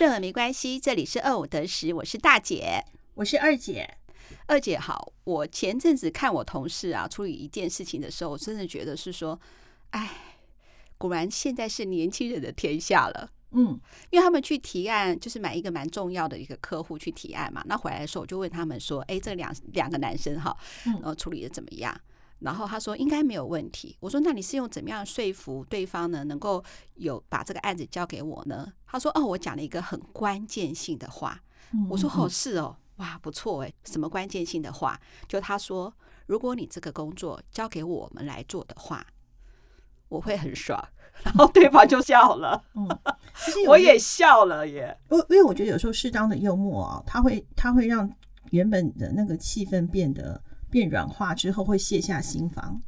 顺耳没关系，这里是二五得十，我是大姐，我是二姐。二姐好，我前阵子看我同事啊处理一件事情的时候，我真的觉得是说，哎，果然现在是年轻人的天下了。嗯，因为他们去提案，就是买一个蛮重要的一个客户去提案嘛。那回来的时候，我就问他们说：“哎，这两两个男生哈，然后处理的怎么样？”然后他说：“应该没有问题。”我说：“那你是用怎么样说服对方呢？能够有把这个案子交给我呢？”他说：“哦，我讲了一个很关键性的话。”我说：“哦，是哦，哇，不错哎，什么关键性的话？”就他说：“如果你这个工作交给我们来做的话，我会很爽。”然后对方就笑了，嗯，其实我也笑了耶。因为因为我觉得有时候适当的幽默啊，它会它会让原本的那个气氛变得变软化之后，会卸下心防。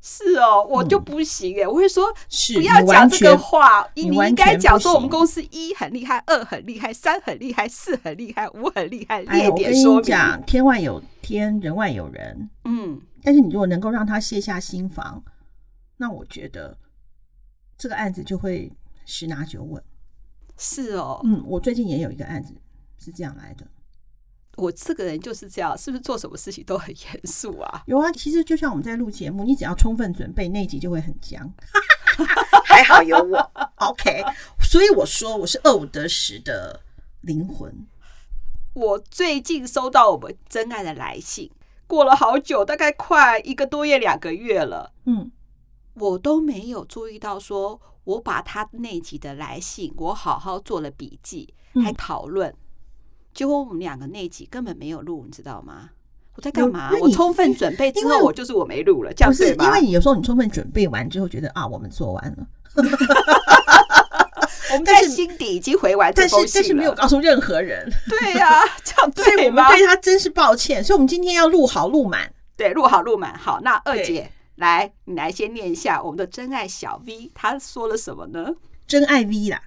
是哦，我就不行哎，我会说不要讲这个话，你你应该讲说我们公司一很厉害，二很厉害，三很厉害，四很厉害，五很厉害，列点说明。讲天外有天，人外有人，嗯，但是你如果能够让他卸下心防，那我觉得。这个案子就会十拿九稳，是哦，嗯，我最近也有一个案子是这样来的。我这个人就是这样，是不是做什么事情都很严肃啊？有啊，其实就像我们在录节目，你只要充分准备，那集就会很僵。还好有我，OK。所以我说我是二五得十的灵魂。我最近收到我们真爱的来信，过了好久，大概快一个多月、两个月了，嗯。我都没有注意到，说我把他那集的来信，我好好做了笔记，还讨论。结果我们两个那集根本没有录，你知道吗？我在干嘛？我充分准备之后，我就是我没录了，这样对吧？因为你有时候你充分准备完之后，觉得啊，我们做完了，我们在心底已经回完这封信，但是但是没有告诉任何人。对呀，这样对吗？对他真是抱歉，所以我们今天要录好录满，对，录好录满。好，那二姐。来，你来先念一下我们的真爱小 V，他说了什么呢？真爱 V 啦，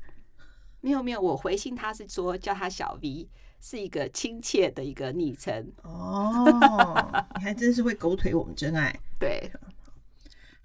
没有没有，我回信他是说叫他小 V，是一个亲切的一个昵称。哦，你还真是会狗腿我们真爱。对。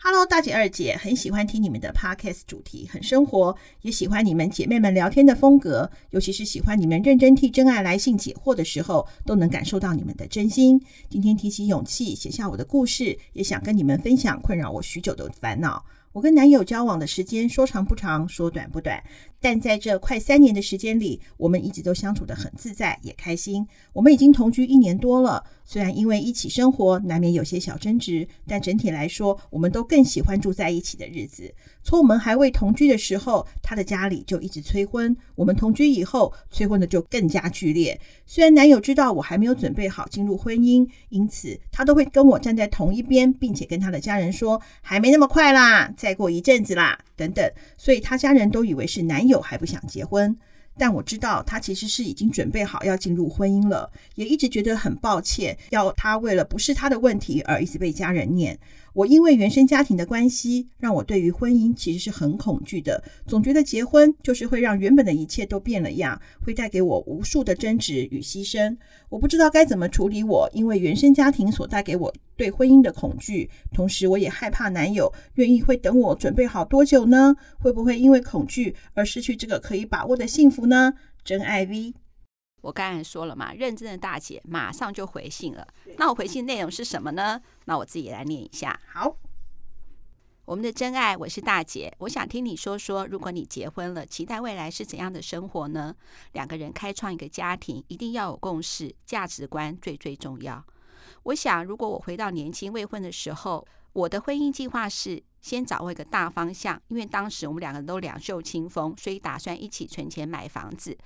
Hello，大姐二姐，很喜欢听你们的 Podcast 主题，很生活，也喜欢你们姐妹们聊天的风格，尤其是喜欢你们认真替真爱来信解惑的时候，都能感受到你们的真心。今天提起勇气写下我的故事，也想跟你们分享困扰我许久的烦恼。我跟男友交往的时间说长不长，说短不短，但在这快三年的时间里，我们一直都相处得很自在，也开心。我们已经同居一年多了，虽然因为一起生活难免有些小争执，但整体来说，我们都更喜欢住在一起的日子。从我们还未同居的时候，他的家里就一直催婚；我们同居以后，催婚的就更加剧烈。虽然男友知道我还没有准备好进入婚姻，因此他都会跟我站在同一边，并且跟他的家人说：“还没那么快啦。”再过一阵子啦，等等，所以他家人都以为是男友还不想结婚，但我知道他其实是已经准备好要进入婚姻了，也一直觉得很抱歉，要他为了不是他的问题而一直被家人念。我因为原生家庭的关系，让我对于婚姻其实是很恐惧的，总觉得结婚就是会让原本的一切都变了样，会带给我无数的争执与牺牲。我不知道该怎么处理我因为原生家庭所带给我对婚姻的恐惧，同时我也害怕男友愿意会等我准备好多久呢？会不会因为恐惧而失去这个可以把握的幸福呢？真爱 V。我刚才说了嘛，认真的大姐马上就回信了。那我回信内容是什么呢？那我自己来念一下。好，我们的真爱，我是大姐，我想听你说说，如果你结婚了，期待未来是怎样的生活呢？两个人开创一个家庭，一定要有共识，价值观最最重要。我想，如果我回到年轻未婚的时候，我的婚姻计划是先掌握一个大方向，因为当时我们两个人都两袖清风，所以打算一起存钱买房子。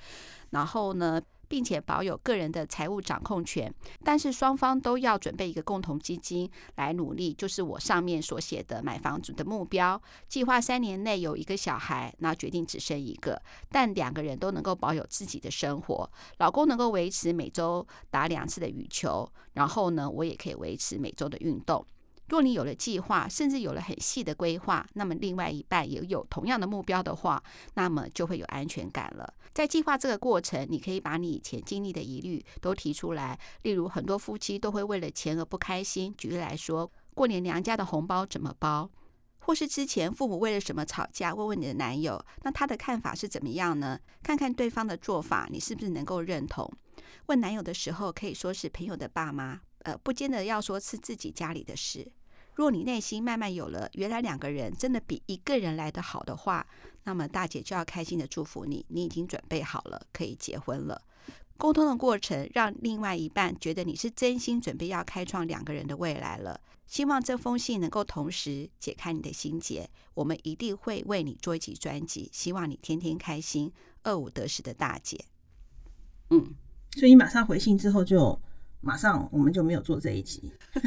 然后呢，并且保有个人的财务掌控权，但是双方都要准备一个共同基金来努力，就是我上面所写的买房子的目标。计划三年内有一个小孩，那决定只生一个，但两个人都能够保有自己的生活。老公能够维持每周打两次的羽球，然后呢，我也可以维持每周的运动。若你有了计划，甚至有了很细的规划，那么另外一半也有同样的目标的话，那么就会有安全感了。在计划这个过程，你可以把你以前经历的疑虑都提出来，例如很多夫妻都会为了钱而不开心。举例来说，过年娘家的红包怎么包？或是之前父母为了什么吵架，问问你的男友，那他的看法是怎么样呢？看看对方的做法，你是不是能够认同？问男友的时候，可以说是朋友的爸妈，呃，不见得要说是自己家里的事。若你内心慢慢有了，原来两个人真的比一个人来得好的话，那么大姐就要开心的祝福你，你已经准备好了，可以结婚了。沟通的过程，让另外一半觉得你是真心准备要开创两个人的未来了。希望这封信能够同时解开你的心结。我们一定会为你做一集专辑，希望你天天开心，二五得十的大姐。嗯，所以你马上回信之后，就马上我们就没有做这一集。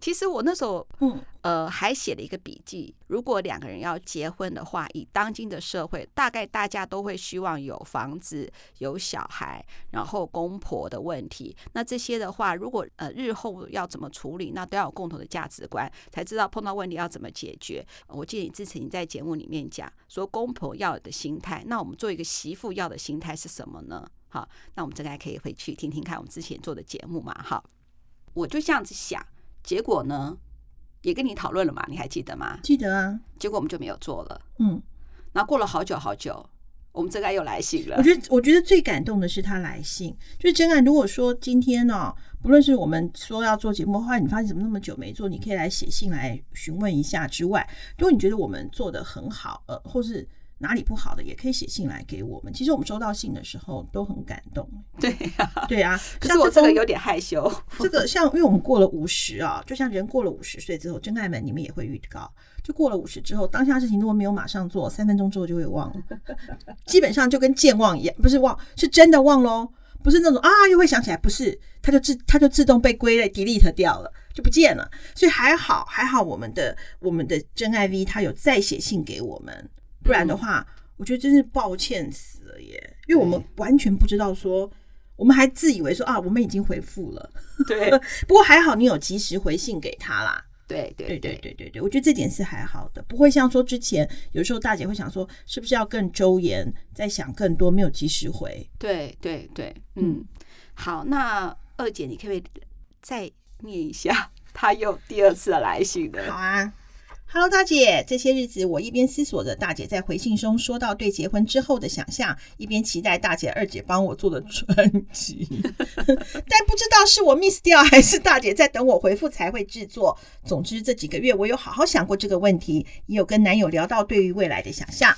其实我那时候，嗯，呃，还写了一个笔记。如果两个人要结婚的话，以当今的社会，大概大家都会希望有房子、有小孩，然后公婆的问题。那这些的话，如果呃日后要怎么处理，那都要有共同的价值观，才知道碰到问题要怎么解决。我记得你之前在节目里面讲说，公婆要的心态，那我们做一个媳妇要的心态是什么呢？好，那我们这个还可以回去听听看我们之前做的节目嘛。哈，我就这样子想。结果呢，也跟你讨论了嘛，你还记得吗？记得啊。结果我们就没有做了。嗯，然后过了好久好久，我们真爱又来信了。我觉得，我觉得最感动的是他来信，就是真爱。如果说今天呢、哦，不论是我们说要做节目，的话你发现怎么那么久没做，你可以来写信来询问一下之外，如果你觉得我们做的很好，呃，或是。哪里不好的也可以写信来给我们。其实我们收到信的时候都很感动。对呀、啊，对啊。可是我这个有点害羞。这个像，因为我们过了五十啊，就像人过了五十岁之后，真爱们你们也会遇到。就过了五十之后，当下事情如果没有马上做，三分钟之后就会忘了。基本上就跟健忘一样，不是忘，是真的忘喽。不是那种啊，又会想起来，不是，它就自它就自动被归类 delete 掉了，就不见了。所以还好，还好我们的我们的真爱 V 他有再写信给我们。不然的话，我觉得真是抱歉死了耶！因为我们完全不知道说，我们还自以为说啊，我们已经回复了。对，不过还好你有及时回信给他啦。对对对对对对对，我觉得这点是还好的，不会像说之前有时候大姐会想说，是不是要更周延，再想更多，没有及时回。对对对，嗯，好，那二姐你可不可以再念一下，他又第二次的来信的？好啊。哈喽，大姐，这些日子我一边思索着大姐在回信中说到对结婚之后的想象，一边期待大姐、二姐帮我做的专辑，但不知道是我 miss 掉，还是大姐在等我回复才会制作。总之这几个月我有好好想过这个问题，也有跟男友聊到对于未来的想象，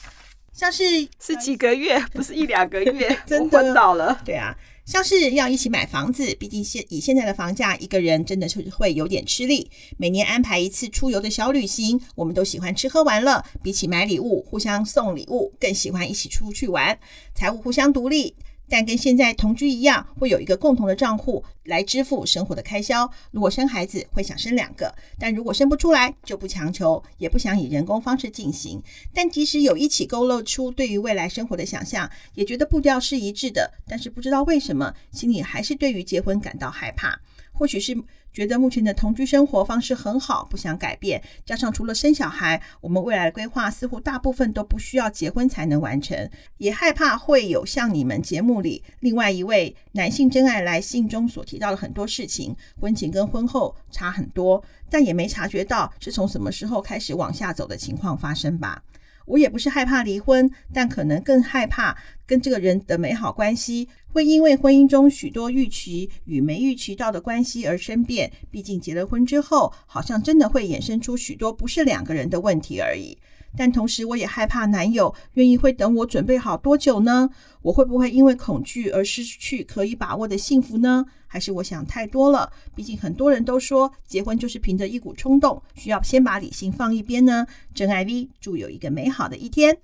像是是几个月，不是一两个月，真的昏倒了。对啊。像是要一起买房子，毕竟现以现在的房价，一个人真的是会有点吃力。每年安排一次出游的小旅行，我们都喜欢吃喝玩乐，比起买礼物，互相送礼物，更喜欢一起出去玩。财务互相独立。但跟现在同居一样，会有一个共同的账户来支付生活的开销。如果生孩子，会想生两个，但如果生不出来，就不强求，也不想以人工方式进行。但即使有一起勾勒出对于未来生活的想象，也觉得步调是一致的。但是不知道为什么，心里还是对于结婚感到害怕。或许是觉得目前的同居生活方式很好，不想改变。加上除了生小孩，我们未来的规划似乎大部分都不需要结婚才能完成。也害怕会有像你们节目里另外一位男性真爱来信中所提到的很多事情，婚前跟婚后差很多，但也没察觉到是从什么时候开始往下走的情况发生吧。我也不是害怕离婚，但可能更害怕跟这个人的美好关系会因为婚姻中许多预期与没预期到的关系而生变。毕竟结了婚之后，好像真的会衍生出许多不是两个人的问题而已。但同时，我也害怕男友愿意会等我准备好多久呢？我会不会因为恐惧而失去可以把握的幸福呢？还是我想太多了？毕竟很多人都说结婚就是凭着一股冲动，需要先把理性放一边呢。真爱 V 祝有一个美好的一天。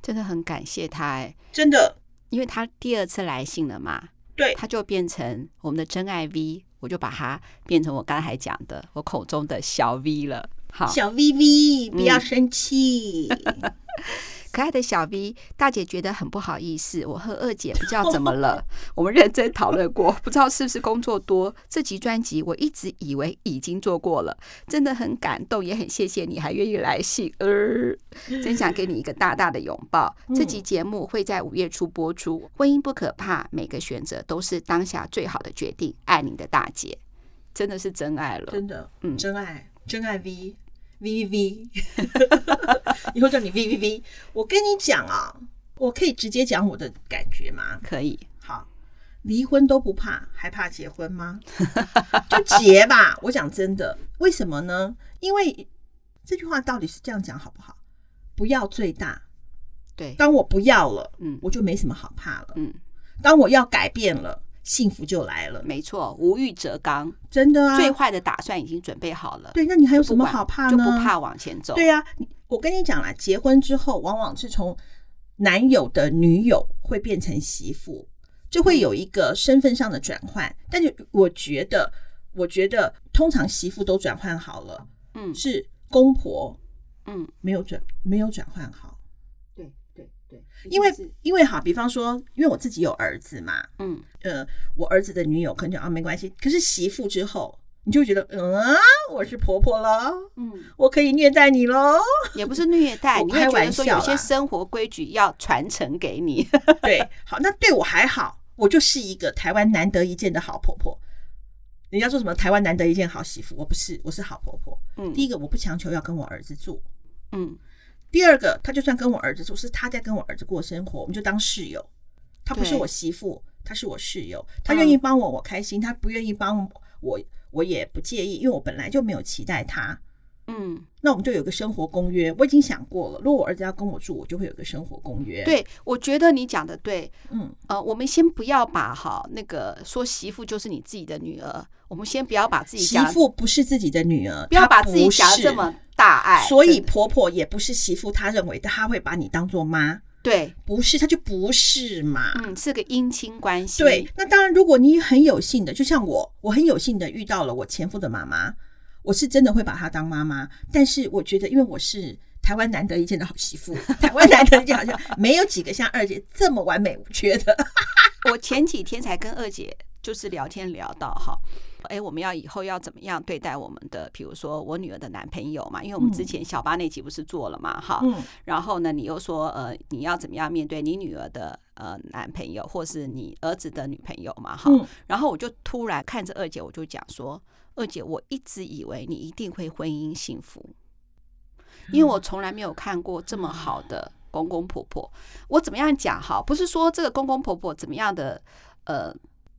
真的很感谢他哎，真的，因为他第二次来信了嘛，对，他就变成我们的真爱 V，我就把他变成我刚才讲的我口中的小 V 了。好，小 V V，不要生气。嗯 可爱的小 V 大姐觉得很不好意思，我和二姐不知道怎么了，我们认真讨论过，不知道是不是工作多。这集专辑我一直以为已经做过了，真的很感动，也很谢谢你还愿意来信，呃，真想给你一个大大的拥抱。这集节目会在五月初播出。婚姻不可怕，每个选择都是当下最好的决定。爱你的大姐，真的是真爱了，真的，嗯，真爱。真爱 V V V V，以后叫你 V V V。我跟你讲啊，我可以直接讲我的感觉吗？可以。好，离婚都不怕，还怕结婚吗？就结吧。我讲真的，为什么呢？因为这句话到底是这样讲好不好？不要最大。对，当我不要了，嗯，我就没什么好怕了。嗯，当我要改变了。幸福就来了，没错，无欲则刚，真的啊，最坏的打算已经准备好了。对，那你还有什么好怕呢？就不怕往前走。对啊，我跟你讲啦，结婚之后，往往是从男友的女友会变成媳妇，就会有一个身份上的转换。嗯、但是我觉得，我觉得通常媳妇都转换好了，嗯，是公婆，嗯，没有转，没有转换好。因为因为哈，比方说，因为我自己有儿子嘛，嗯，呃，我儿子的女友可能讲啊，没关系。可是媳妇之后，你就觉得，嗯啊，我是婆婆了，嗯，我可以虐待你喽，也不是虐待，你会觉得说有些生活规矩要传承给你。对，好，那对我还好，我就是一个台湾难得一见的好婆婆。人家说什么台湾难得一见好媳妇，我不是，我是好婆婆。嗯，第一个我不强求要跟我儿子住，嗯。第二个，他就算跟我儿子住，是他在跟我儿子过生活，我们就当室友。他不是我媳妇，他是我室友。他愿意帮我，我开心；他不愿意帮我，我也不介意，因为我本来就没有期待他。嗯，那我们就有个生活公约。我已经想过了，如果我儿子要跟我住，我就会有个生活公约。对，我觉得你讲的对。嗯，呃，我们先不要把哈那个说媳妇就是你自己的女儿，我们先不要把自己媳妇不是自己的女儿，不要把自己想的这么。大爱，所以婆婆也不是媳妇，她认为她会把你当做妈，对，不是，她就不是嘛，嗯，是个姻亲关系。对，那当然，如果你很有幸的，就像我，我很有幸的遇到了我前夫的妈妈，我是真的会把她当妈妈。但是我觉得，因为我是台湾难得一见的好媳妇，台湾难得一见好像没有几个像二姐这么完美我觉得。我前几天才跟二姐就是聊天聊到哈。哎，我们要以后要怎么样对待我们的？比如说我女儿的男朋友嘛，因为我们之前小八那集不是做了嘛，哈、嗯，然后呢，你又说呃，你要怎么样面对你女儿的呃男朋友，或是你儿子的女朋友嘛，哈，然后我就突然看着二姐，我就讲说，二姐，我一直以为你一定会婚姻幸福，因为我从来没有看过这么好的公公婆婆。我怎么样讲哈？不是说这个公公婆婆怎么样的呃。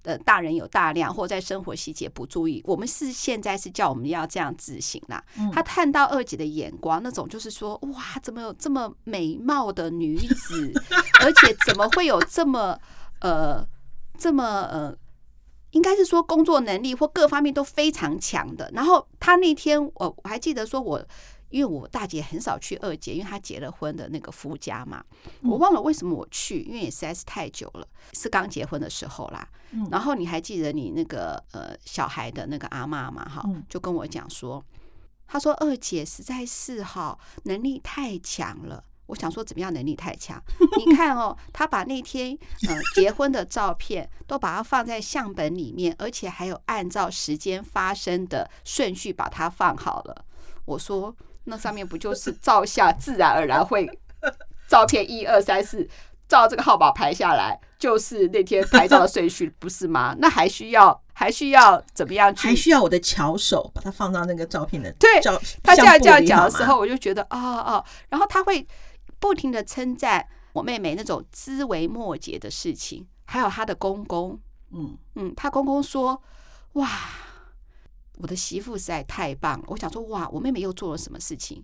呃，大人有大量，或在生活细节不注意，我们是现在是叫我们要这样自省啦。嗯、他看到二姐的眼光，那种就是说，哇，怎么有这么美貌的女子，而且怎么会有这么呃这么呃，应该是说工作能力或各方面都非常强的。然后他那天，我我还记得说我。因为我大姐很少去二姐，因为她结了婚的那个夫家嘛，我忘了为什么我去，因为也实在是太久了，是刚结婚的时候啦。然后你还记得你那个呃小孩的那个阿妈嘛？哈，就跟我讲说，她说二姐实在是哈能力太强了。我想说怎么样能力太强？你看哦，他把那天呃结婚的照片都把它放在相本里面，而且还有按照时间发生的顺序把它放好了。我说。那上面不就是照相，自然而然会照片一二三四，照这个号码排下来，就是那天拍照的顺序，不是吗？那还需要还需要怎么样去？还需要我的巧手把它放到那个照片的对照。他这样这样讲的时候，我就觉得啊啊，然后他会不停的称赞我妹妹那种枝微末节的事情，还有她的公公，嗯嗯，她公公说哇。我的媳妇实在太棒了，我想说哇，我妹妹又做了什么事情？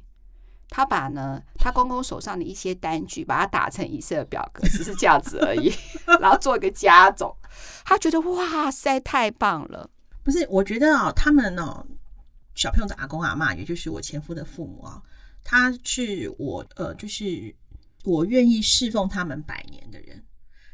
她把呢，她公公手上的一些单据，把它打成 Excel 表格，只是这样子而已，然后做一个加总。她觉得哇塞，太棒了。不是，我觉得啊、哦，他们呢、哦，小朋友的阿公阿妈，也就是我前夫的父母啊、哦，他是我呃，就是我愿意侍奉他们百年的人，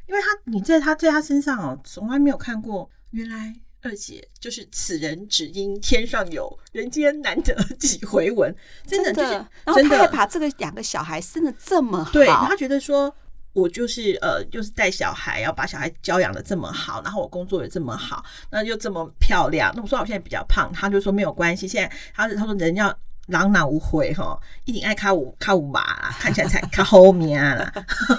因为他你在他在他身上哦，从来没有看过原来。二姐就是此人只因天上有人间难得 几回闻，真的就是，然后他还把这个两个小孩生的这么好，对，他觉得说我就是呃，就是带小孩，要把小孩教养的这么好，然后我工作也这么好，那又这么漂亮。那我说我现在比较胖，他就说没有关系，现在他他说人要。朗朗无悔哈，一定爱卡五卡五吧，看起来才卡后面啦。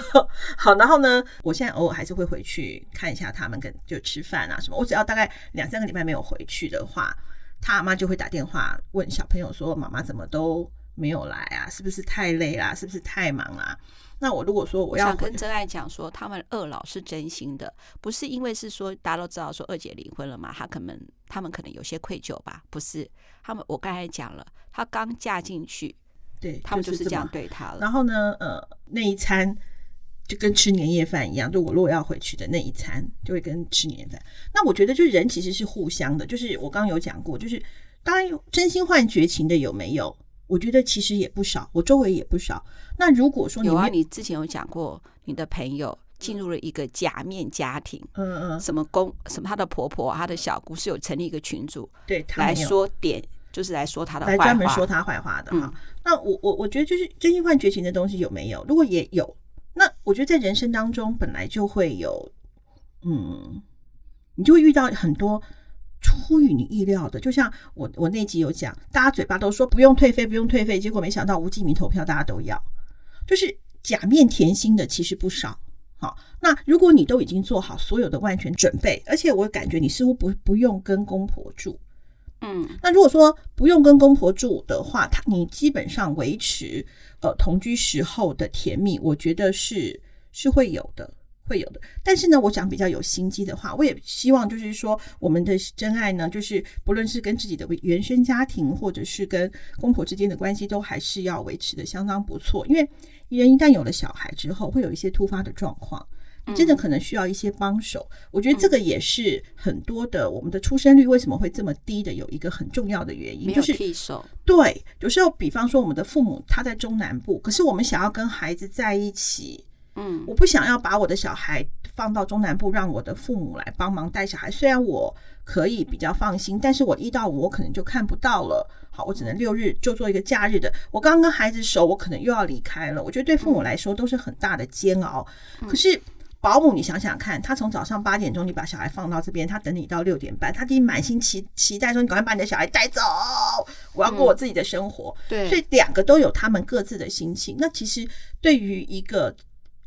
好，然后呢，我现在偶尔还是会回去看一下他们，跟就吃饭啊什么。我只要大概两三个礼拜没有回去的话，他阿妈就会打电话问小朋友说：“妈妈怎么都没有来啊？是不是太累啦？是不是太忙啊？”那我如果说我要想跟真爱讲说，他们二老是真心的，不是因为是说大家都知道说二姐离婚了嘛，他可能他们可能有些愧疚吧？不是，他们我刚才讲了，他刚嫁进去，对他们就是这样对他了。然后呢，呃，那一餐就跟吃年夜饭一样，就我如果要回去的那一餐，就会跟吃年夜饭。那我觉得，就是人其实是互相的，就是我刚刚有讲过，就是当然真心换绝情的有没有？我觉得其实也不少，我周围也不少。那如果说你有啊，你之前有讲过，你的朋友进入了一个假面家庭，嗯嗯，什么公什么，她的婆婆、她的小姑是有成立一个群组，对，来说点，就是来说她的坏话，来专门说她坏话的哈。嗯、那我我我觉得就是真心换绝情的东西有没有？如果也有，那我觉得在人生当中本来就会有，嗯，你就会遇到很多。出于你意料的，就像我我那集有讲，大家嘴巴都说不用退费，不用退费，结果没想到无记名投票大家都要，就是假面甜心的其实不少。好，那如果你都已经做好所有的万全准备，而且我感觉你似乎不不用跟公婆住，嗯，那如果说不用跟公婆住的话，他你基本上维持呃同居时候的甜蜜，我觉得是是会有的。会有的，但是呢，我讲比较有心机的话，我也希望就是说，我们的真爱呢，就是不论是跟自己的原生家庭，或者是跟公婆之间的关系，都还是要维持的相当不错。因为人一旦有了小孩之后，会有一些突发的状况，你真的可能需要一些帮手。嗯、我觉得这个也是很多的我们的出生率为什么会这么低的有一个很重要的原因，就是。对，有时候比方说我们的父母他在中南部，可是我们想要跟孩子在一起。嗯，我不想要把我的小孩放到中南部，让我的父母来帮忙带小孩。虽然我可以比较放心，但是我一到五我可能就看不到了。好，我只能六日就做一个假日的。我刚跟孩子熟，我可能又要离开了。我觉得对父母来说都是很大的煎熬。可是保姆，你想想看，他从早上八点钟你把小孩放到这边，他等你到六点半，他得满心期期待说你赶快把你的小孩带走，我要过我自己的生活。对，所以两个都有他们各自的心情。那其实对于一个。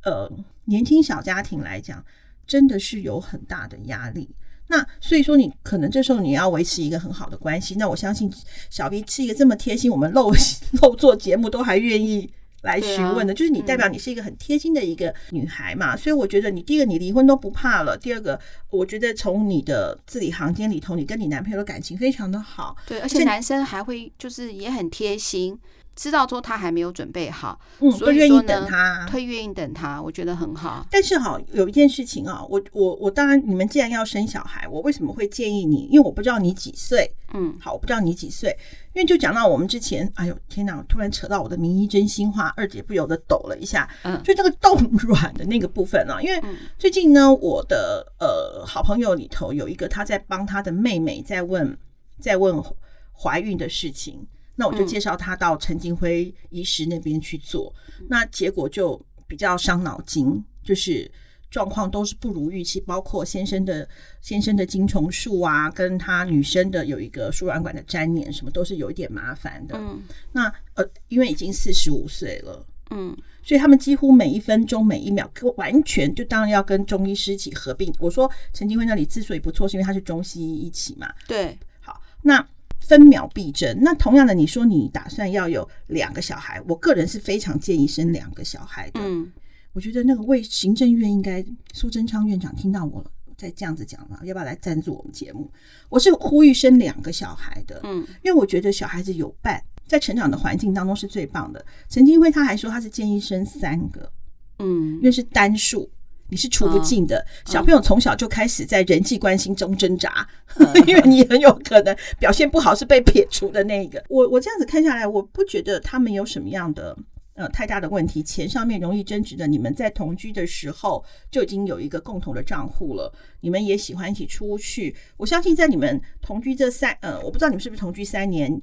呃，年轻小家庭来讲，真的是有很大的压力。那所以说，你可能这时候你要维持一个很好的关系。那我相信小 B 是一个这么贴心，我们漏 漏做节目都还愿意来询问的，啊、就是你代表你是一个很贴心的一个女孩嘛。嗯、所以我觉得你第一个，你离婚都不怕了；第二个，我觉得从你的字里行间里头，你跟你男朋友的感情非常的好。对，而且男生还会就是也很贴心。知道说他还没有准备好，嗯，所以愿意等他，他愿意等他，我觉得很好。但是哈，有一件事情啊，我我我当然，你们既然要生小孩，我为什么会建议你？因为我不知道你几岁，嗯，好，我不知道你几岁，因为就讲到我们之前，哎呦天哪，我突然扯到我的名医真心话，二姐不由得抖了一下，嗯，就这个冻 卵的那个部分啊，因为最近呢，我的呃好朋友里头有一个他在帮他的妹妹在问在问怀孕的事情。那我就介绍他到陈金辉医师那边去做，嗯、那结果就比较伤脑筋，就是状况都是不如预期，包括先生的先生的精虫术啊，跟他女生的有一个输卵管的粘连，什么都是有一点麻烦的。嗯，那呃，因为已经四十五岁了，嗯，所以他们几乎每一分钟每一秒，完全就当然要跟中医师一起合并。我说陈金辉那里之所以不错，是因为他是中西医一起嘛。对，好，那。分秒必争。那同样的，你说你打算要有两个小孩，我个人是非常建议生两个小孩的。嗯，我觉得那个卫行政院应该苏贞昌院长听到我了，再这样子讲了，要不要来赞助我们节目？我是呼吁生两个小孩的。嗯，因为我觉得小孩子有伴，在成长的环境当中是最棒的。陈金辉他还说他是建议生三个，嗯，因为是单数。你是除不尽的，小朋友从小就开始在人际关系中挣扎，因为你很有可能表现不好是被撇除的那一个。我我这样子看下来，我不觉得他们有什么样的呃太大的问题。钱上面容易争执的，你们在同居的时候就已经有一个共同的账户了，你们也喜欢一起出去。我相信在你们同居这三呃，我不知道你们是不是同居三年。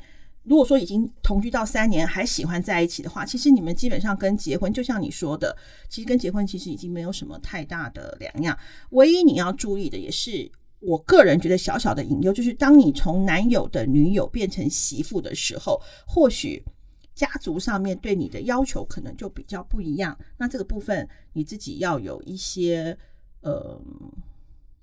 如果说已经同居到三年还喜欢在一起的话，其实你们基本上跟结婚，就像你说的，其实跟结婚其实已经没有什么太大的两样。唯一你要注意的，也是我个人觉得小小的隐忧，就是当你从男友的女友变成媳妇的时候，或许家族上面对你的要求可能就比较不一样。那这个部分你自己要有一些呃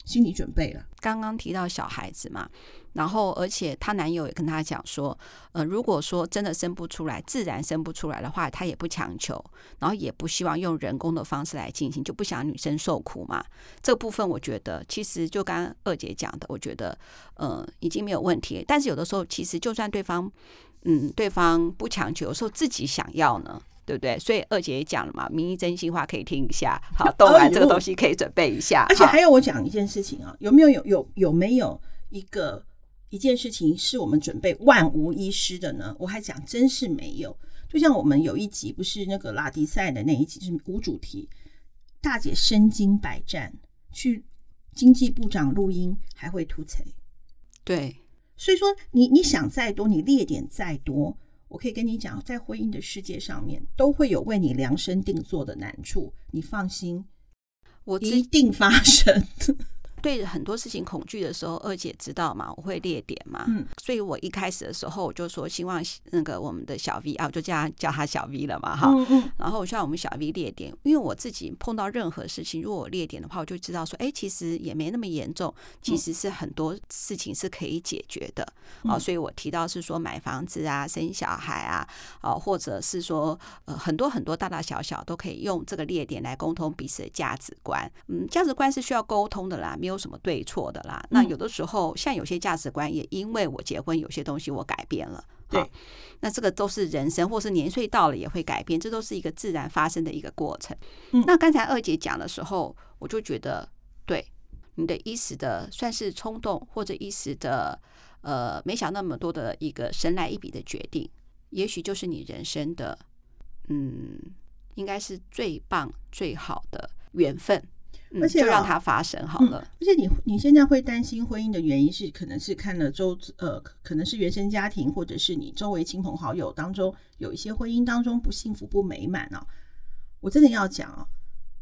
心理准备了。刚刚提到小孩子嘛，然后而且她男友也跟她讲说，呃，如果说真的生不出来，自然生不出来的话，他也不强求，然后也不希望用人工的方式来进行，就不想女生受苦嘛。这部分我觉得，其实就刚二姐讲的，我觉得，呃，已经没有问题。但是有的时候，其实就算对方，嗯，对方不强求，有时候自己想要呢。对不对？所以二姐也讲了嘛，民意真心话可以听一下。好，动完这个东西可以准备一下。而且还有我讲一件事情啊，有没有有有有没有一个一件事情是我们准备万无一失的呢？我还讲真是没有。就像我们有一集不是那个拉迪赛的那一集是无主题，大姐身经百战，去经济部长录音还会吐槽。对，所以说你你想再多，你列点再多。我可以跟你讲，在婚姻的世界上面，都会有为你量身定做的难处，你放心，我一定发生。对很多事情恐惧的时候，二姐知道嘛？我会列点嘛。嗯，所以我一开始的时候我就说，希望那个我们的小 V 啊，我就叫他叫他小 V 了嘛，哈。嗯嗯。然后我希望我们小 V 列点，因为我自己碰到任何事情，如果我列点的话，我就知道说，哎，其实也没那么严重，其实是很多事情是可以解决的。啊，所以我提到是说买房子啊，生小孩啊，啊，或者是说呃很多很多大大小小都可以用这个列点来沟通彼此的价值观。嗯，价值观是需要沟通的啦，没有。有什么对错的啦？那有的时候，像有些价值观，也因为我结婚，有些东西我改变了。对，那这个都是人生，或是年岁到了也会改变，这都是一个自然发生的一个过程。那刚才二姐讲的时候，我就觉得，对你的一时的算是冲动，或者一时的呃没想那么多的一个神来一笔的决定，也许就是你人生的嗯，应该是最棒最好的缘分。而且、嗯、就让它发生好了。嗯、而且你你现在会担心婚姻的原因是，可能是看了周呃，可能是原生家庭，或者是你周围亲朋好友当中有一些婚姻当中不幸福不美满啊。我真的要讲啊，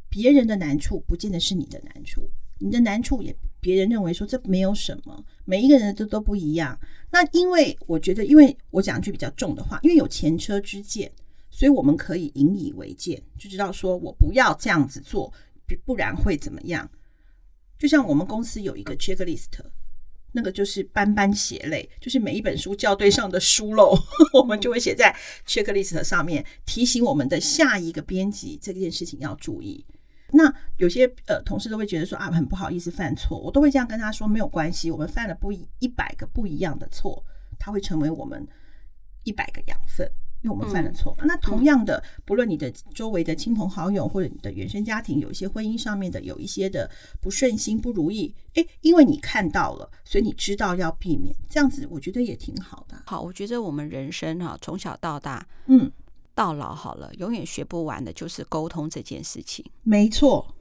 别人的难处不见得是你的难处，你的难处也别人认为说这没有什么，每一个人都都不一样。那因为我觉得，因为我讲一句比较重的话，因为有前车之鉴，所以我们可以引以为戒，就知道说我不要这样子做。不然会怎么样？就像我们公司有一个 checklist，那个就是斑斑血泪，就是每一本书校对上的疏漏，我们就会写在 checklist 上面，提醒我们的下一个编辑这件事情要注意。那有些呃同事都会觉得说啊，很不好意思犯错，我都会这样跟他说，没有关系，我们犯了不一一百个不一样的错，它会成为我们一百个养分。因为我们犯了错，嗯、那同样的，不论你的周围的亲朋好友或者你的原生家庭，有一些婚姻上面的有一些的不顺心、不如意，诶，因为你看到了，所以你知道要避免，这样子我觉得也挺好的。好，我觉得我们人生哈，从小到大，嗯，到老好了，永远学不完的就是沟通这件事情。没错，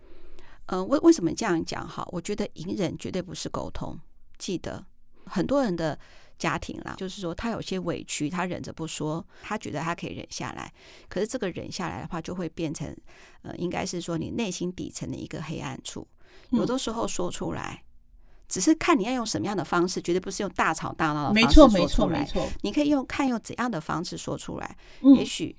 嗯，为为什么这样讲？哈，我觉得隐忍绝对不是沟通。记得很多人的。家庭啦，就是说他有些委屈，他忍着不说，他觉得他可以忍下来。可是这个忍下来的话，就会变成，呃，应该是说你内心底层的一个黑暗处。有的时候说出来，只是看你要用什么样的方式，绝对不是用大吵大闹的方式说出来。没错，没错，没错。你可以用看用怎样的方式说出来，也许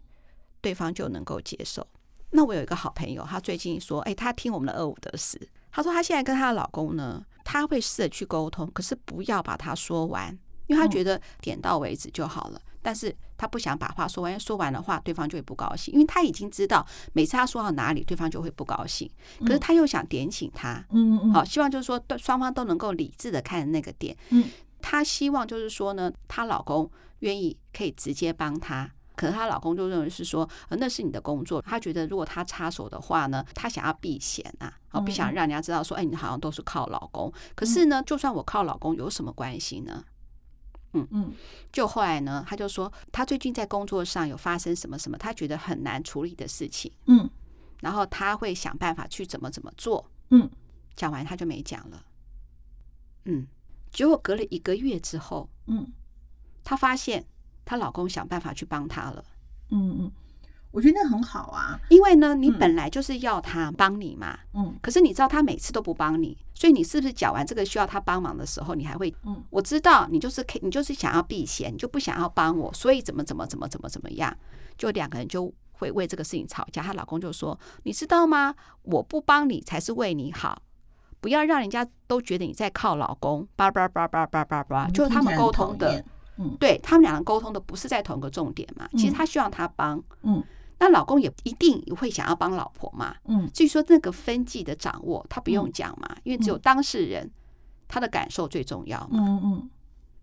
对方就能够接受。那我有一个好朋友，他最近说，哎，他听我们的二五得十，他说他现在跟他的老公呢，他会试着去沟通，可是不要把他说完。因为他觉得点到为止就好了，但是他不想把话说完，说完的话对方就会不高兴，因为他已经知道每次他说到哪里，对方就会不高兴。可是他又想点醒他，嗯嗯，好，希望就是说对双方都能够理智的看那个点。嗯，他希望就是说呢，她老公愿意可以直接帮他，可是她老公就认为是说，那是你的工作。他觉得如果他插手的话呢，他想要避嫌啊，好，不想让人家知道说，哎，你好像都是靠老公。可是呢，就算我靠老公，有什么关系呢？嗯嗯，就后来呢，他就说他最近在工作上有发生什么什么，他觉得很难处理的事情。嗯，然后他会想办法去怎么怎么做。嗯，讲完他就没讲了。嗯，结果隔了一个月之后，嗯，她发现她老公想办法去帮她了。嗯嗯。我觉得那很好啊，因为呢，你本来就是要他帮你嘛，嗯，可是你知道他每次都不帮你，所以你是不是讲完这个需要他帮忙的时候，你还会，嗯，我知道你就是你就是想要避嫌，你就不想要帮我，所以怎么怎么怎么怎么怎么样，就两个人就会为这个事情吵架。她老公就说：“你知道吗？我不帮你才是为你好，不要让人家都觉得你在靠老公，叭叭叭叭叭叭叭，就是他们沟通的，嗯，对他们两个沟通的不是在同一个重点嘛？其实他希望他帮，嗯，那老公也一定会想要帮老婆嘛，嗯，至于说那个分际的掌握，他不用讲嘛，因为只有当事人他的感受最重要嘛，嗯嗯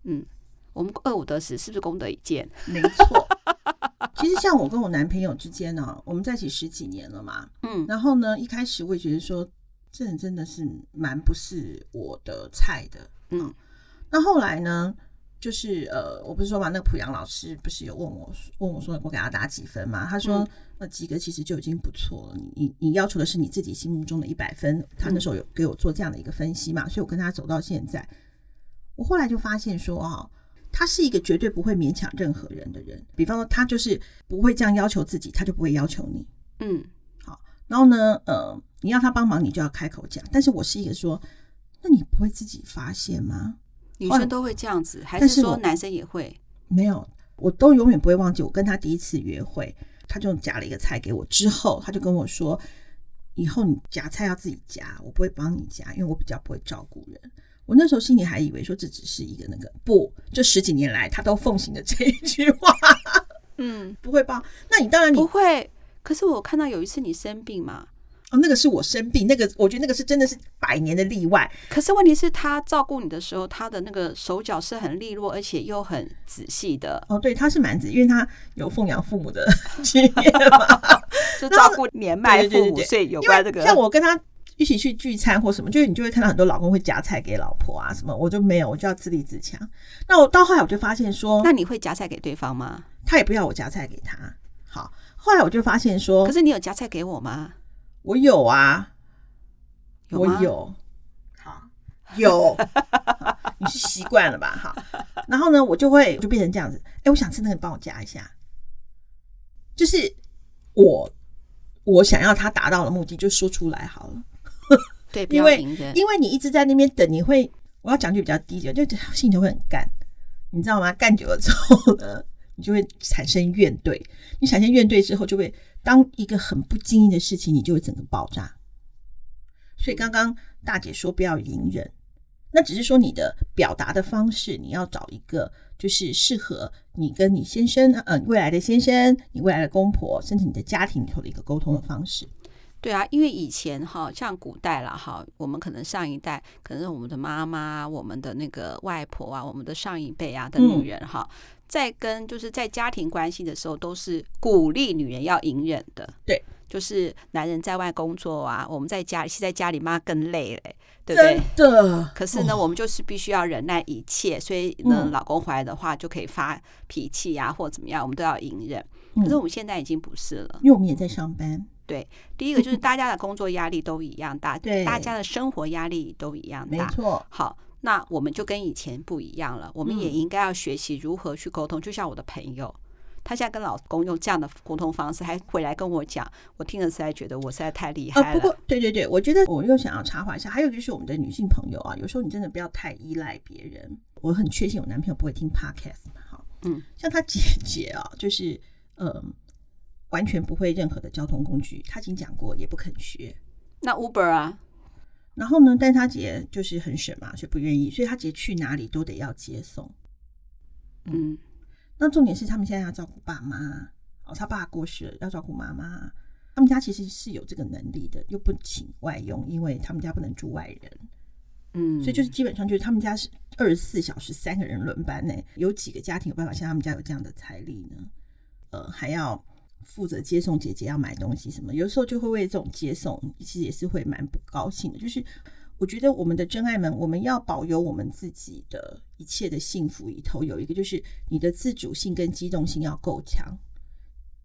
嗯，我们二五得十是不是功德一件？没错。其实像我跟我男朋友之间呢、啊，我们在一起十几年了嘛，嗯，然后呢，一开始我也觉得说，这人真的是蛮不是我的菜的，嗯，那后来呢，就是呃，我不是说嘛，那个濮阳老师不是有问我问我说，我给他打几分嘛？他说，那及格其实就已经不错了，你你你要求的是你自己心目中的一百分，他那时候有给我做这样的一个分析嘛，所以我跟他走到现在，我后来就发现说啊。他是一个绝对不会勉强任何人的人，比方说他就是不会这样要求自己，他就不会要求你。嗯，好，然后呢，呃，你要他帮忙，你就要开口讲。但是我是一个说，那你不会自己发现吗？女生都会这样子，还是说男生也会？没有，我都永远不会忘记我跟他第一次约会，他就夹了一个菜给我，之后他就跟我说，以后你夹菜要自己夹，我不会帮你夹，因为我比较不会照顾人。我那时候心里还以为说，这只是一个那个不，这十几年来他都奉行的这一句话，嗯，不会吧？那你当然你不会。可是我看到有一次你生病嘛，哦，那个是我生病，那个我觉得那个是真的是百年的例外。可是问题是，他照顾你的时候，他的那个手脚是很利落，而且又很仔细的。哦，对，他是蛮仔，因为他有奉养父母的 经验嘛，就照顾年迈父母，所以有关这个。像我跟他。一起去聚餐或什么，就是你就会看到很多老公会夹菜给老婆啊什么，我就没有，我就要自立自强。那我到后来我就发现说，那你会夹菜给对方吗？他也不要我夹菜给他。好，后来我就发现说，可是你有夹菜给我吗？我有啊，有我有。好，有，你是习惯了吧？好，然后呢，我就会就变成这样子。哎，我想吃那个，你帮我夹一下。就是我我想要他达到的目的，就说出来好了。对，因为因为你一直在那边等，你会我要讲句比较低级，就心里头会很干，你知道吗？干久了之后呢，你就会产生怨怼。你产生怨怼之后，就会当一个很不经意的事情，你就会整个爆炸。所以刚刚大姐说不要隐忍，那只是说你的表达的方式，你要找一个就是适合你跟你先生，呃，未来的先生，你未来的公婆，甚至你的家庭里头的一个沟通的方式。对啊，因为以前哈，像古代了哈，我们可能上一代，可能是我们的妈妈、我们的那个外婆啊、我们的上一辈啊的女人哈，嗯、在跟就是在家庭关系的时候，都是鼓励女人要隐忍的。对，就是男人在外工作啊，我们在家里，其实在家里妈更累嘞，对不对？真的。可是呢，我们就是必须要忍耐一切，所以呢，嗯、老公回来的话就可以发脾气啊，或怎么样，我们都要隐忍。可是我们现在已经不是了，因为我们也在上班。对，第一个就是大家的工作压力都一样大，对，大家的生活压力都一样大，没错。好，那我们就跟以前不一样了，我们也应该要学习如何去沟通。就像我的朋友，她现在跟老公用这样的沟通方式，还回来跟我讲，我听了实在觉得我实在太厉害了。不过，对对对，我觉得我又想要插话一下，还有就是我们的女性朋友啊，有时候你真的不要太依赖别人。我很确信我男朋友不会听 podcast 嘛，哈，嗯，像他姐 姐啊，就是嗯。完全不会任何的交通工具，他已经讲过，也不肯学。那 Uber 啊，然后呢？但他姐就是很省嘛，所以不愿意，所以他姐去哪里都得要接送。嗯，那重点是他们现在要照顾爸妈哦，他爸过世了，要照顾妈妈。他们家其实是有这个能力的，又不请外佣，因为他们家不能住外人。嗯，所以就是基本上就是他们家是二十四小时三个人轮班呢。有几个家庭有办法像他们家有这样的财力呢？呃，还要。负责接送姐姐要买东西什么，有时候就会为这种接送，其实也是会蛮不高兴的。就是我觉得我们的真爱们，我们要保有我们自己的一切的幸福里头，有一个就是你的自主性跟机动性要够强，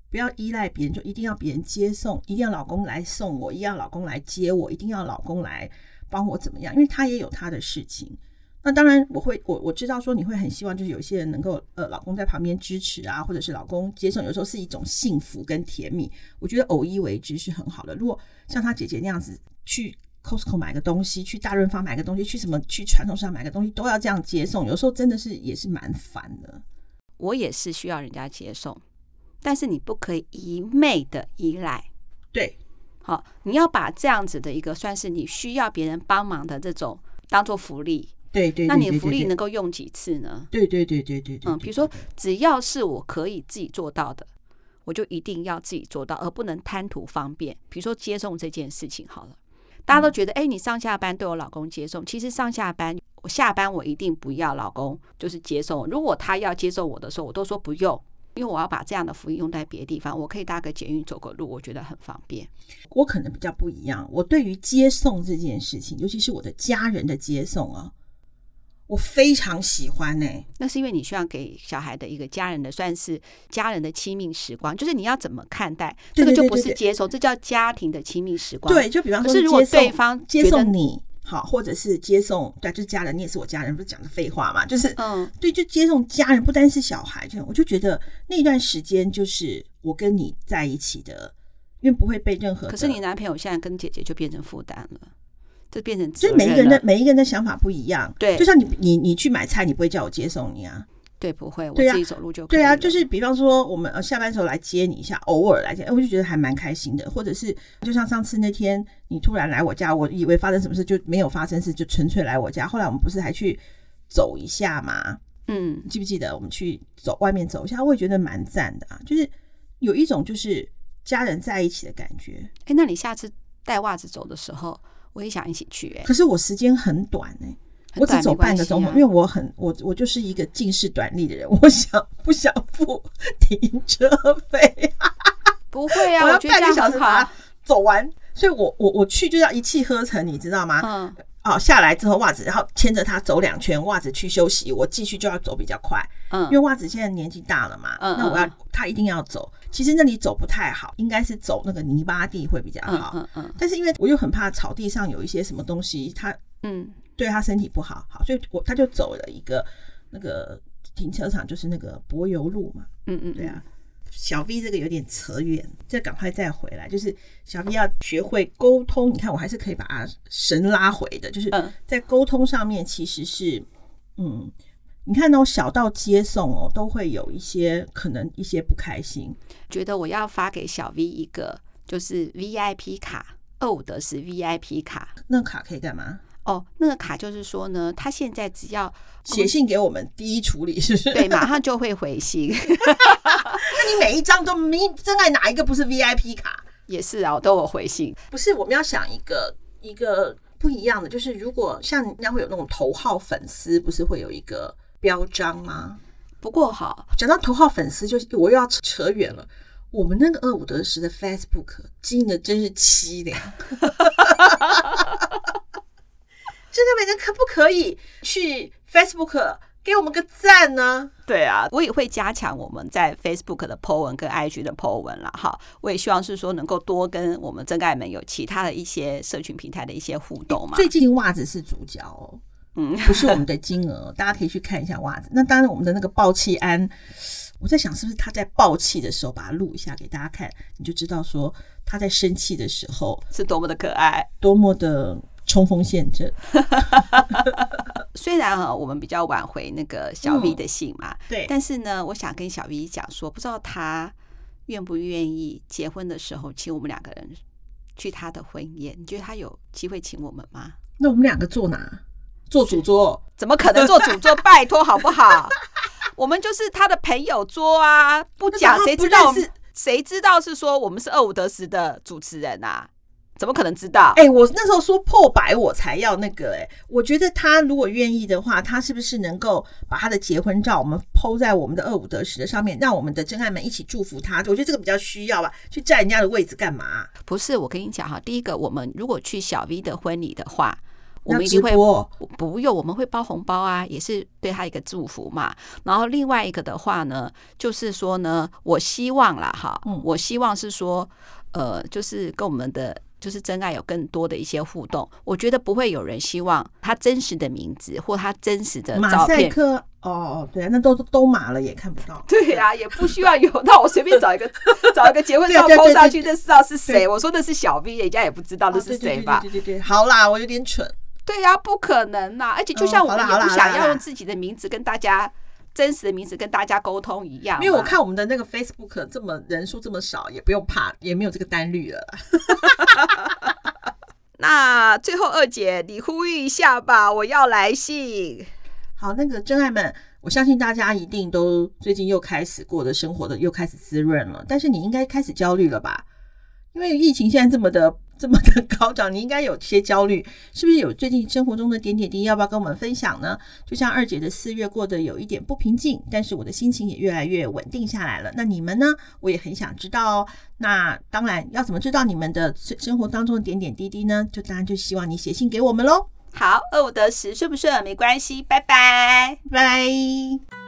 不要依赖别人，就一定要别人接送，一定要老公来送我，一定要老公来接我，一定要老公来帮我怎么样，因为他也有他的事情。那当然，我会我我知道说你会很希望，就是有些人能够呃，老公在旁边支持啊，或者是老公接送，有时候是一种幸福跟甜蜜。我觉得偶一为之是很好的。如果像她姐姐那样子去 Costco 买个东西，去大润发买个东西，去什么去传统市场买个东西，都要这样接送，有时候真的是也是蛮烦的。我也是需要人家接送，但是你不可以一昧的依赖。对，好，你要把这样子的一个算是你需要别人帮忙的这种当做福利。对对，那你的福利能够用几次呢？对对对对对对，嗯，比如说只要是我可以自己做到的，我就一定要自己做到，而不能贪图方便。比如说接送这件事情，好了，大家都觉得，哎，你上下班都有老公接送，其实上下班我下班我一定不要老公就是接送。如果他要接送我的时候，我都说不用，因为我要把这样的福利用在别的地方，我可以搭个捷运走个路，我觉得很方便。我可能比较不一样，我对于接送这件事情，尤其是我的家人的接送啊。我非常喜欢呢、欸，那是因为你需要给小孩的一个家人的，算是家人的亲密时光，就是你要怎么看待这个就不是接受，这叫家庭的亲密时光。对，就比方说，是如果对方接送你好，或者是接送，对，就是家人，你也是我家人，不是讲的废话嘛？就是，嗯，对，就接送家人，不单是小孩，这样我就觉得那段时间就是我跟你在一起的，因为不会被任何。可是你男朋友现在跟姐姐就变成负担了。就变成，就是每一个人的每一个人的想法不一样，对，就像你你你去买菜，你不会叫我接送你啊？对，不会，我自己走路就可以。对啊，就是比方说我们呃下班时候来接你一下，偶尔来接，我就觉得还蛮开心的。或者是就像上次那天你突然来我家，我以为发生什么事，就没有发生事，就纯粹来我家。后来我们不是还去走一下嘛？嗯，记不记得我们去走外面走一下？我也觉得蛮赞的啊，就是有一种就是家人在一起的感觉。哎，那你下次带袜子走的时候？我也想一起去哎、欸，可是我时间很短哎、欸，我只走半个钟头，因为我很我我就是一个近视短利的人，我想不想付停车费？不会啊，我要半个小时把它走完，所以我我我去就要一气呵成，你知道吗？嗯，哦，下来之后袜子，然后牵着他走两圈，袜子去休息，我继续就要走比较快，嗯，因为袜子现在年纪大了嘛，嗯，那我要他一定要走。其实那里走不太好，应该是走那个泥巴地会比较好。嗯嗯，嗯。但是因为我又很怕草地上有一些什么东西，他嗯对他身体不好，好，所以我他就走了一个那个停车场，就是那个柏油路嘛。嗯嗯，对啊。小 V 这个有点扯远，再赶快再回来。就是小 V 要学会沟通，你看我还是可以把他神拉回的，就是在沟通上面其实是嗯。你看哦，小到接送哦，都会有一些可能一些不开心。觉得我要发给小 V 一个，就是 VIP 卡，二五得十 VIP 卡。那卡可以干嘛？哦，那个卡就是说呢，他现在只要写信给我们，第一处理是不是？对，马上就会回信。那你每一张都明真爱哪一个不是 VIP 卡？也是啊，我都有回信。不是，我们要想一个一个不一样的，就是如果像人家会有那种头号粉丝，不是会有一个。标章吗？不过好，讲到头号粉丝，就我又要扯扯远了。我们那个二五得十的 Facebook 经营的真是凄凉，真的每人可不可以去 Facebook 给我们个赞呢？对啊，我也会加强我们在 Facebook 的 po 文跟 IG 的 po 文了哈。我也希望是说能够多跟我们真爱们有其他的一些社群平台的一些互动嘛。最近袜子是主角哦。嗯，不是我们的金额，大家可以去看一下袜子。那当然，我们的那个爆气安，我在想是不是他在爆气的时候把它录一下给大家看，你就知道说他在生气的时候是多么的可爱，多么的冲锋陷阵。虽然啊，我们比较挽回那个小 V 的信嘛，嗯、对，但是呢，我想跟小 V 讲说，不知道他愿不愿意结婚的时候请我们两个人去他的婚宴？你觉得他有机会请我们吗？那我们两个坐哪？坐主桌？怎么可能坐主桌？拜托好不好？我们就是他的朋友桌啊，不讲谁知道是？谁知道是说我们是二五得十的主持人啊？怎么可能知道？哎、欸，我那时候说破百我才要那个哎、欸，我觉得他如果愿意的话，他是不是能够把他的结婚照我们 PO 在我们的二五得十的上面，让我们的真爱们一起祝福他？我觉得这个比较需要吧，去占人家的位置干嘛？不是，我跟你讲哈，第一个，我们如果去小 V 的婚礼的话。我们一定会不，不用，我们会包红包啊，也是对他一个祝福嘛。然后另外一个的话呢，就是说呢，我希望啦哈，我希望是说，呃，就是跟我们的就是真爱有更多的一些互动。我觉得不会有人希望他真实的名字或他真实的照片。马赛克哦，对啊，那都都马了也看不到。对啊，也不需要有。那我随便找一个 找一个结婚照 PO 上去，那知道是谁？我说的是小 V，人家也不知道那是谁吧？对对对，好啦，我有点蠢。对呀、啊，不可能呐！而且就像我们也不想要用自己的名字跟大家真实的名字跟大家沟通一样。因为我看我们的那个 Facebook 这么人数这么少，也不用怕，也没有这个单率了。那最后二姐，你呼吁一下吧，我要来信。好，那个真爱们，我相信大家一定都最近又开始过的生活的又开始滋润了，但是你应该开始焦虑了吧？因为疫情现在这么的这么的高涨，你应该有些焦虑，是不是有最近生活中的点点滴滴，要不要跟我们分享呢？就像二姐的四月过得有一点不平静，但是我的心情也越来越稳定下来了。那你们呢？我也很想知道哦。那当然，要怎么知道你们的生活当中的点点滴滴呢？就当然就希望你写信给我们喽。好，二五得十，顺不顺没关系，拜拜，拜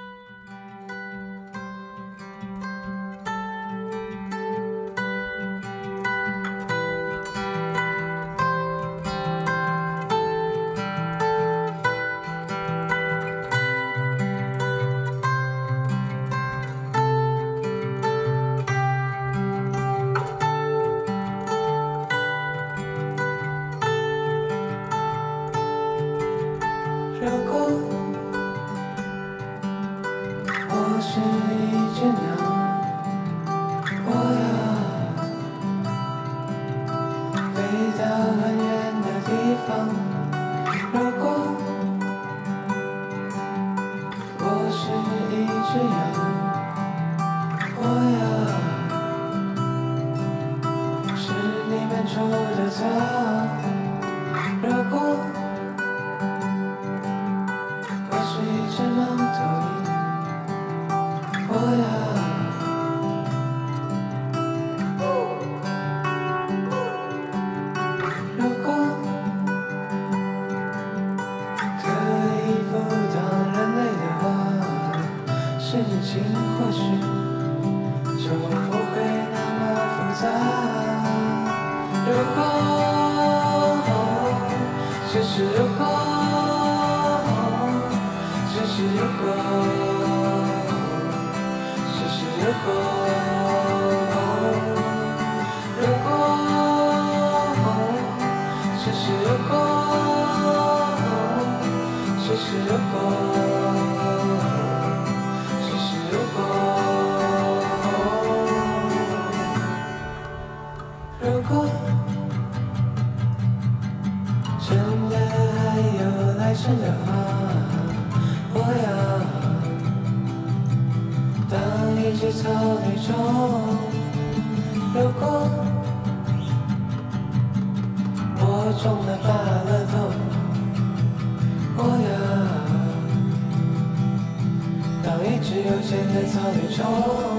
哦。